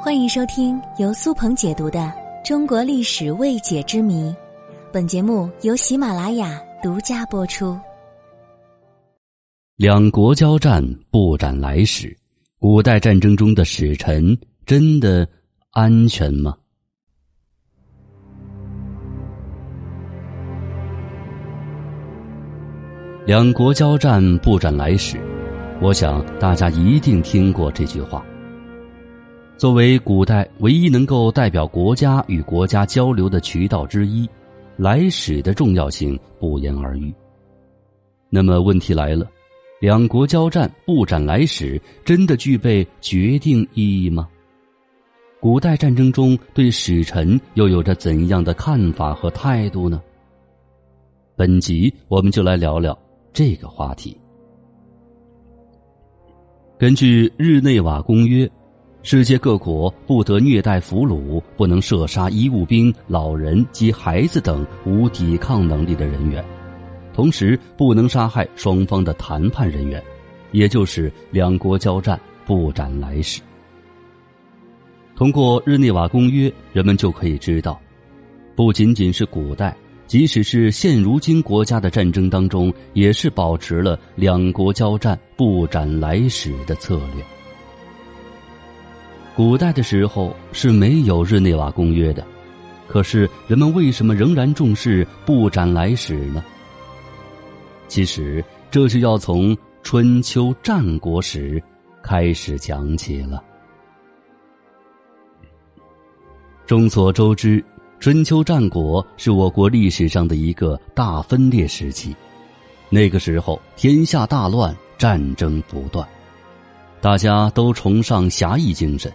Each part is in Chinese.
欢迎收听由苏鹏解读的《中国历史未解之谜》，本节目由喜马拉雅独家播出。两国交战不斩来使，古代战争中的使臣真的安全吗？两国交战不斩来使，我想大家一定听过这句话。作为古代唯一能够代表国家与国家交流的渠道之一，来使的重要性不言而喻。那么问题来了，两国交战不斩来使，真的具备决定意义吗？古代战争中对使臣又有着怎样的看法和态度呢？本集我们就来聊聊这个话题。根据《日内瓦公约》。世界各国不得虐待俘虏，不能射杀医务兵、老人及孩子等无抵抗能力的人员，同时不能杀害双方的谈判人员，也就是两国交战不斩来使。通过《日内瓦公约》，人们就可以知道，不仅仅是古代，即使是现如今国家的战争当中，也是保持了两国交战不斩来使的策略。古代的时候是没有日内瓦公约的，可是人们为什么仍然重视不斩来使呢？其实这就要从春秋战国时开始讲起了。众所周知，春秋战国是我国历史上的一个大分裂时期，那个时候天下大乱，战争不断，大家都崇尚侠义精神。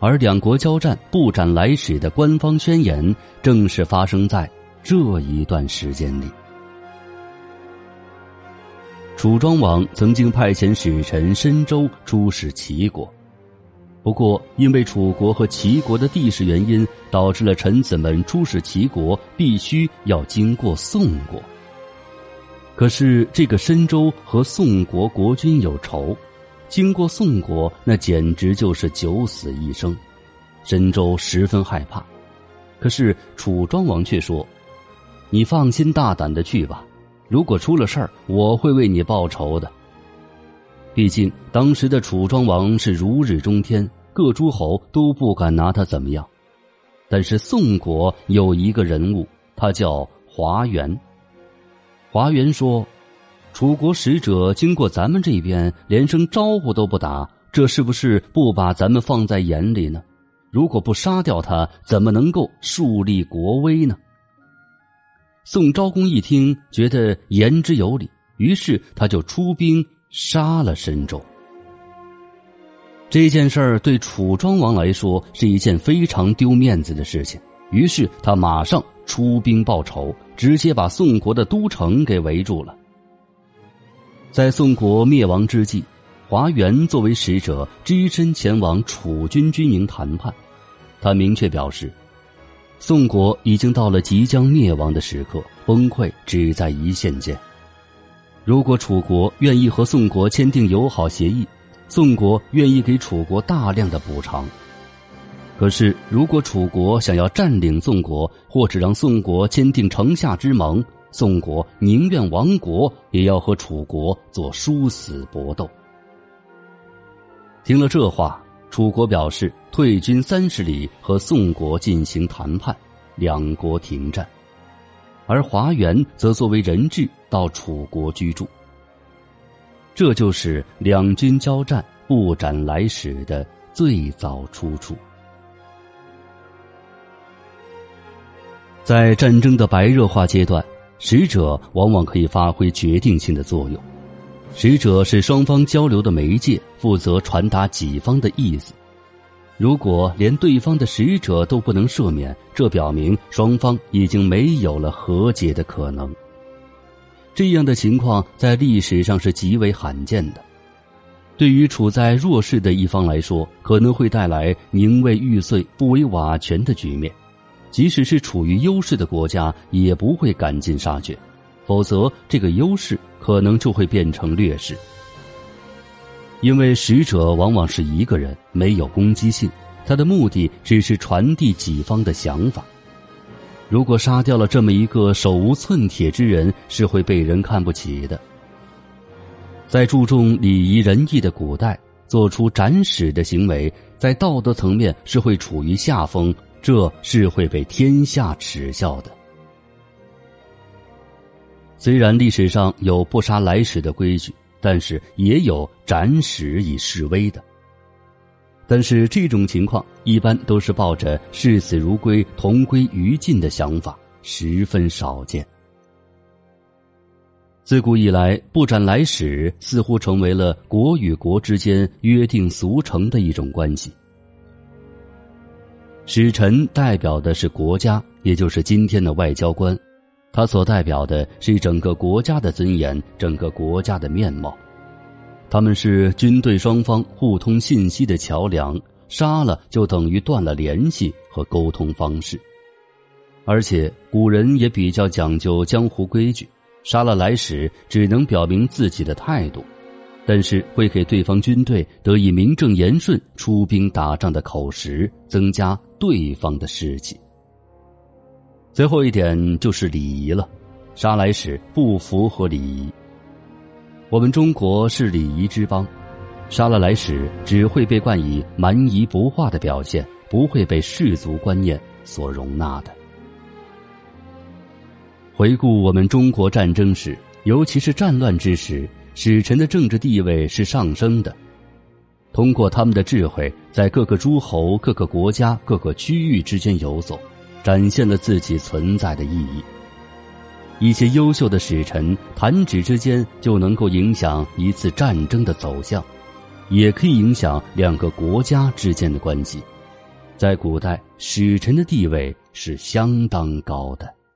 而两国交战不斩来使的官方宣言，正是发生在这一段时间里。楚庄王曾经派遣使臣申州出使齐国，不过因为楚国和齐国的地势原因，导致了臣子们出使齐国必须要经过宋国。可是这个申州和宋国国君有仇。经过宋国，那简直就是九死一生。申州十分害怕，可是楚庄王却说：“你放心大胆的去吧，如果出了事儿，我会为你报仇的。”毕竟当时的楚庄王是如日中天，各诸侯都不敢拿他怎么样。但是宋国有一个人物，他叫华元。华元说。楚国使者经过咱们这边，连声招呼都不打，这是不是不把咱们放在眼里呢？如果不杀掉他，怎么能够树立国威呢？宋昭公一听，觉得言之有理，于是他就出兵杀了申州。这件事儿对楚庄王来说是一件非常丢面子的事情，于是他马上出兵报仇，直接把宋国的都城给围住了。在宋国灭亡之际，华元作为使者，只身前往楚军军营谈判。他明确表示，宋国已经到了即将灭亡的时刻，崩溃只在一线间。如果楚国愿意和宋国签订友好协议，宋国愿意给楚国大量的补偿。可是，如果楚国想要占领宋国，或者让宋国签订城下之盟，宋国宁愿亡国，也要和楚国做殊死搏斗。听了这话，楚国表示退军三十里，和宋国进行谈判，两国停战。而华元则作为人质到楚国居住。这就是两军交战不斩来使的最早出处。在战争的白热化阶段。使者往往可以发挥决定性的作用，使者是双方交流的媒介，负责传达己方的意思。如果连对方的使者都不能赦免，这表明双方已经没有了和解的可能。这样的情况在历史上是极为罕见的，对于处在弱势的一方来说，可能会带来宁为玉碎不为瓦全的局面。即使是处于优势的国家，也不会赶尽杀绝，否则这个优势可能就会变成劣势。因为使者往往是一个人，没有攻击性，他的目的只是传递己方的想法。如果杀掉了这么一个手无寸铁之人，是会被人看不起的。在注重礼仪仁义的古代，做出斩使的行为，在道德层面是会处于下风，这是会被天下耻笑的。虽然历史上有不杀来使的规矩，但是也有斩使以示威的。但是这种情况一般都是抱着视死如归、同归于尽的想法，十分少见。自古以来，不斩来使似乎成为了国与国之间约定俗成的一种关系。使臣代表的是国家，也就是今天的外交官，他所代表的是整个国家的尊严、整个国家的面貌。他们是军队双方互通信息的桥梁，杀了就等于断了联系和沟通方式。而且古人也比较讲究江湖规矩，杀了来使只能表明自己的态度，但是会给对方军队得以名正言顺出兵打仗的口实，增加对方的士气。最后一点就是礼仪了，杀来使不符合礼仪。我们中国是礼仪之邦，杀了来使只会被冠以蛮夷不化的表现，不会被世俗观念所容纳的。回顾我们中国战争史，尤其是战乱之时，使臣的政治地位是上升的，通过他们的智慧，在各个诸侯、各个国家、各个区域之间游走，展现了自己存在的意义。一些优秀的使臣弹指之间就能够影响一次战争的走向，也可以影响两个国家之间的关系。在古代，使臣的地位是相当高的。